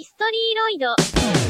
ヒストリーロイド。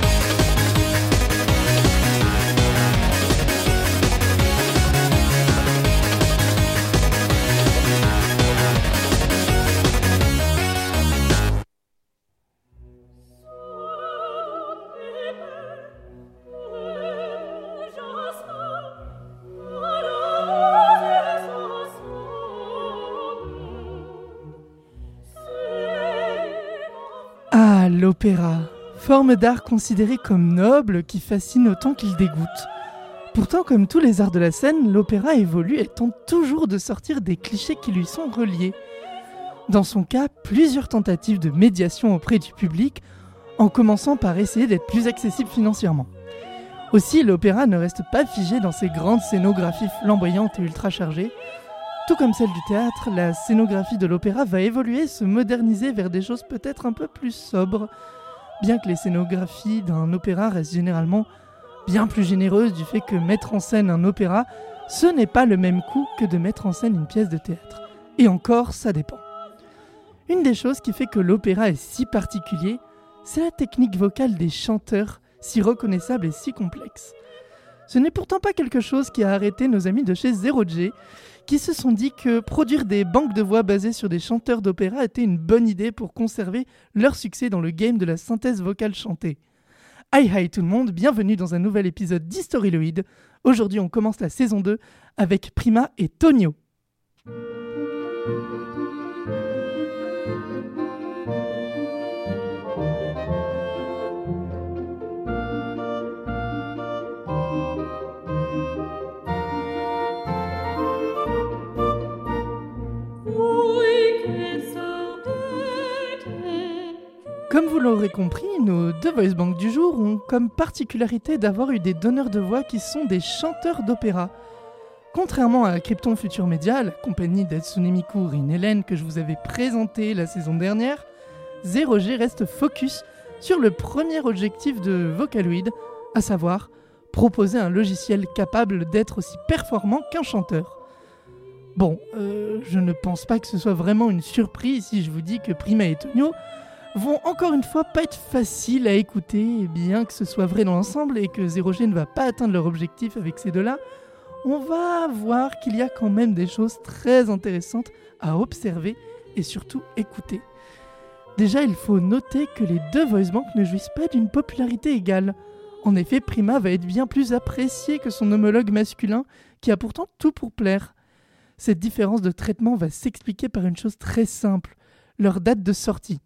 L'opéra. Forme d'art considérée comme noble qui fascine autant qu'il dégoûte. Pourtant, comme tous les arts de la scène, l'opéra évolue et tente toujours de sortir des clichés qui lui sont reliés. Dans son cas, plusieurs tentatives de médiation auprès du public, en commençant par essayer d'être plus accessible financièrement. Aussi, l'opéra ne reste pas figé dans ses grandes scénographies flamboyantes et ultra chargées. Tout comme celle du théâtre, la scénographie de l'opéra va évoluer, se moderniser vers des choses peut-être un peu plus sobres, bien que les scénographies d'un opéra restent généralement bien plus généreuses du fait que mettre en scène un opéra, ce n'est pas le même coût que de mettre en scène une pièce de théâtre. Et encore, ça dépend. Une des choses qui fait que l'opéra est si particulier, c'est la technique vocale des chanteurs, si reconnaissable et si complexe. Ce n'est pourtant pas quelque chose qui a arrêté nos amis de chez Zero J, qui se sont dit que produire des banques de voix basées sur des chanteurs d'opéra était une bonne idée pour conserver leur succès dans le game de la synthèse vocale chantée. Hi hi tout le monde, bienvenue dans un nouvel épisode d'Historyloid. Aujourd'hui on commence la saison 2 avec Prima et Tonio. Comme vous l'aurez compris, nos deux voice banks du jour ont comme particularité d'avoir eu des donneurs de voix qui sont des chanteurs d'opéra. Contrairement à Krypton Future Media, la compagnie d'Atsune Miku Rin Helen que je vous avais présenté la saison dernière, Zero G reste focus sur le premier objectif de Vocaloid, à savoir proposer un logiciel capable d'être aussi performant qu'un chanteur. Bon, euh, je ne pense pas que ce soit vraiment une surprise si je vous dis que Prima et Tonio vont encore une fois pas être faciles à écouter, bien que ce soit vrai dans l'ensemble et que Zero G ne va pas atteindre leur objectif avec ces deux-là, on va voir qu'il y a quand même des choses très intéressantes à observer et surtout écouter. Déjà, il faut noter que les deux voice banks ne jouissent pas d'une popularité égale. En effet, Prima va être bien plus apprécié que son homologue masculin, qui a pourtant tout pour plaire. Cette différence de traitement va s'expliquer par une chose très simple, leur date de sortie.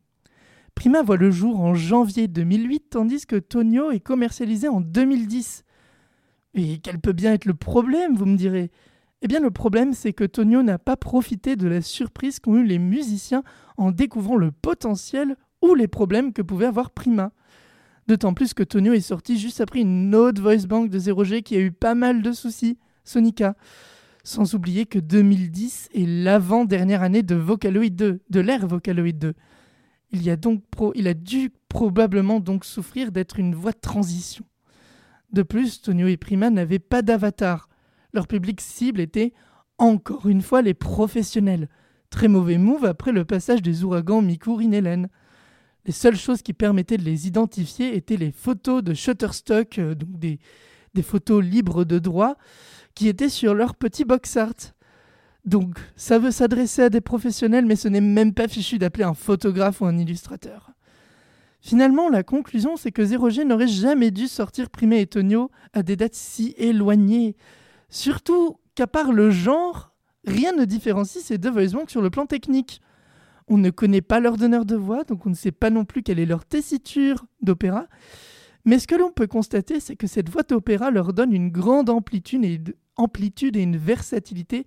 Prima voit le jour en janvier 2008, tandis que Tonio est commercialisé en 2010. Et quel peut bien être le problème, vous me direz? Eh bien, le problème, c'est que Tonio n'a pas profité de la surprise qu'ont eu les musiciens en découvrant le potentiel ou les problèmes que pouvait avoir Prima. D'autant plus que Tonio est sorti juste après une autre voice bank de 0G qui a eu pas mal de soucis, Sonica. Sans oublier que 2010 est l'avant-dernière année de Vocaloid 2, de l'ère Vocaloid 2. Il, a dû probablement donc souffrir d'être une voie de transition. De plus, Tonio et Prima n'avaient pas d'avatar. Leur public cible était, encore une fois, les professionnels. Très mauvais move après le passage des ouragans Miku Rinelen. Les seules choses qui permettaient de les identifier étaient les photos de Shutterstock, euh, donc des, des photos libres de droit, qui étaient sur leur petit box art. Donc, ça veut s'adresser à des professionnels, mais ce n'est même pas fichu d'appeler un photographe ou un illustrateur. Finalement, la conclusion, c'est que Zero G n'aurait jamais dû sortir Primé et Tonio à des dates si éloignées. Surtout qu'à part le genre, rien ne différencie ces deux voice sur le plan technique. On ne connaît pas leur donneur de voix, donc on ne sait pas non plus quelle est leur tessiture d'opéra. Mais ce que l'on peut constater, c'est que cette voix d'opéra leur donne une grande amplitude et une versatilité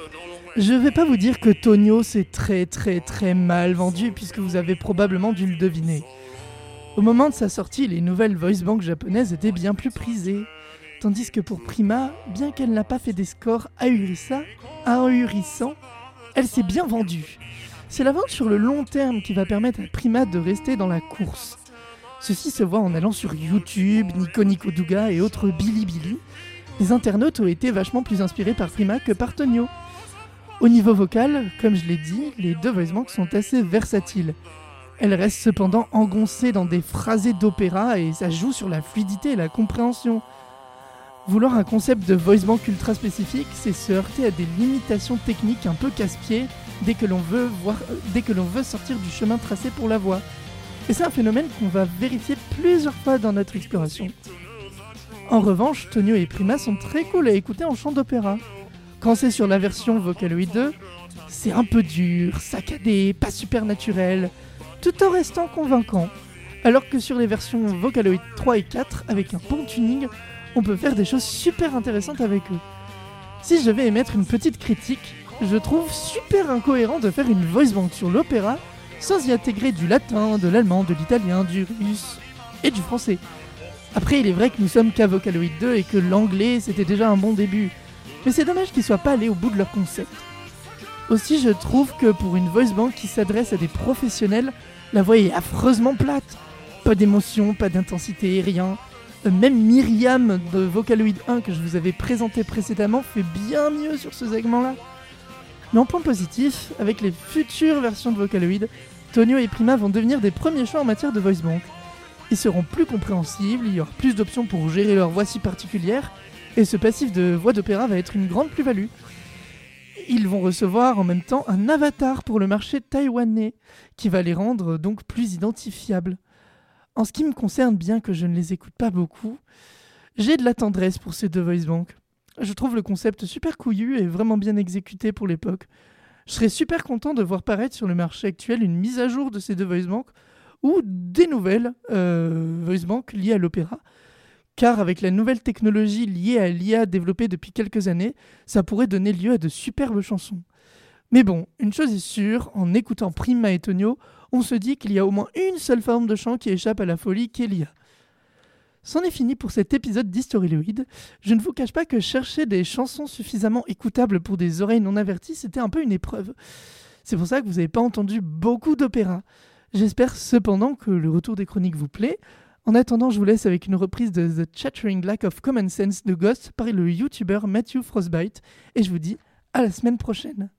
Je vais pas vous dire que Tonio s'est très très très mal vendu puisque vous avez probablement dû le deviner. Au moment de sa sortie, les nouvelles voice banks japonaises étaient bien plus prisées. Tandis que pour Prima, bien qu'elle n'a pas fait des scores ahurissants, elle s'est bien vendue. C'est la vente sur le long terme qui va permettre à Prima de rester dans la course. Ceci se voit en allant sur YouTube, Nico Nico Douga et autres Bilibili. Les internautes ont été vachement plus inspirés par Prima que par Tonio. Au niveau vocal, comme je l'ai dit, les deux voice banks sont assez versatiles. Elles restent cependant engoncées dans des phrasés d'opéra et ça joue sur la fluidité et la compréhension. Vouloir un concept de voice bank ultra spécifique, c'est se heurter à des limitations techniques un peu casse-pieds dès que l'on veut voir, euh, dès que l'on veut sortir du chemin tracé pour la voix. Et c'est un phénomène qu'on va vérifier plusieurs fois dans notre exploration. En revanche, Tonio et Prima sont très cool à écouter en chant d'opéra. Quand c'est sur la version Vocaloid 2, c'est un peu dur, saccadé, pas super naturel, tout en restant convaincant. Alors que sur les versions Vocaloid 3 et 4, avec un bon tuning, on peut faire des choses super intéressantes avec eux. Si je vais émettre une petite critique, je trouve super incohérent de faire une voice bank sur l'opéra sans y intégrer du latin, de l'allemand, de l'italien, du russe et du français. Après, il est vrai que nous sommes qu'à Vocaloid 2 et que l'anglais c'était déjà un bon début, mais c'est dommage qu'ils soient pas allés au bout de leur concept. Aussi, je trouve que pour une voice bank qui s'adresse à des professionnels, la voix est affreusement plate. Pas d'émotion, pas d'intensité, rien. Euh, Même Myriam de Vocaloid 1 que je vous avais présenté précédemment fait bien mieux sur ce segment-là. Mais en point positif, avec les futures versions de Vocaloid, Tonio et Prima vont devenir des premiers choix en matière de voice bank. Ils seront plus compréhensibles, il y aura plus d'options pour gérer leur voix si particulière, et ce passif de voix d'opéra va être une grande plus-value. Ils vont recevoir en même temps un avatar pour le marché taïwanais, qui va les rendre donc plus identifiables. En ce qui me concerne, bien que je ne les écoute pas beaucoup, j'ai de la tendresse pour ces deux voice. Je trouve le concept super couillu et vraiment bien exécuté pour l'époque. Je serais super content de voir paraître sur le marché actuel une mise à jour de ces deux voice banks ou des nouvelles euh, voice banks liées à l'opéra. Car avec la nouvelle technologie liée à l'IA développée depuis quelques années, ça pourrait donner lieu à de superbes chansons. Mais bon, une chose est sûre, en écoutant Prima et Tonio, on se dit qu'il y a au moins une seule forme de chant qui échappe à la folie, qu'est l'IA. C'en est fini pour cet épisode d'Historyloid. Je ne vous cache pas que chercher des chansons suffisamment écoutables pour des oreilles non averties, c'était un peu une épreuve. C'est pour ça que vous n'avez pas entendu beaucoup d'opéra. J'espère cependant que le retour des chroniques vous plaît. En attendant, je vous laisse avec une reprise de The Chattering Lack of Common Sense de Ghost par le youtubeur Matthew Frostbite. Et je vous dis à la semaine prochaine.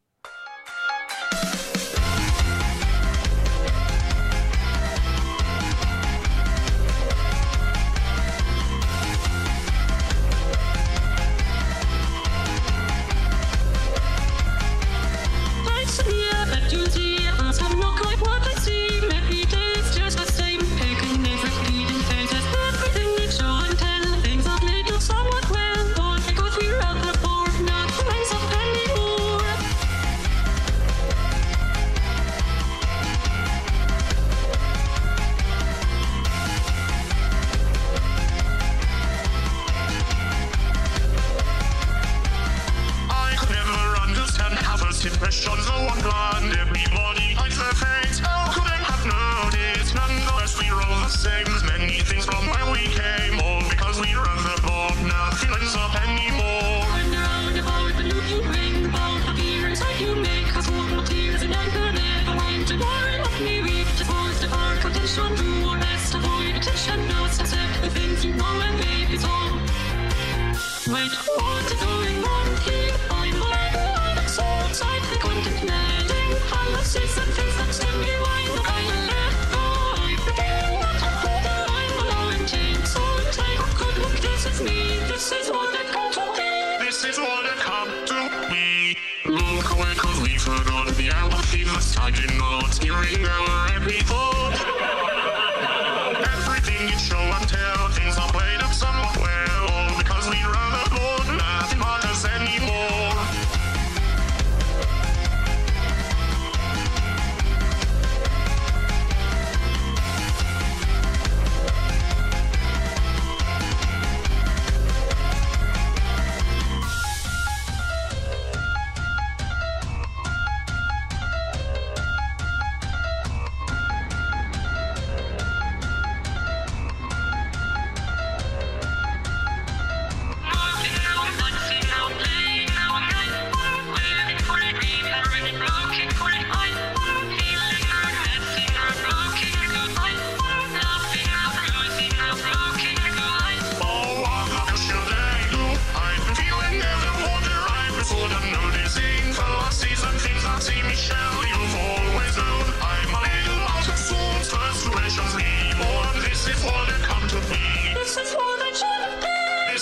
Imagine not hearing our happy.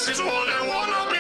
This is what I wanna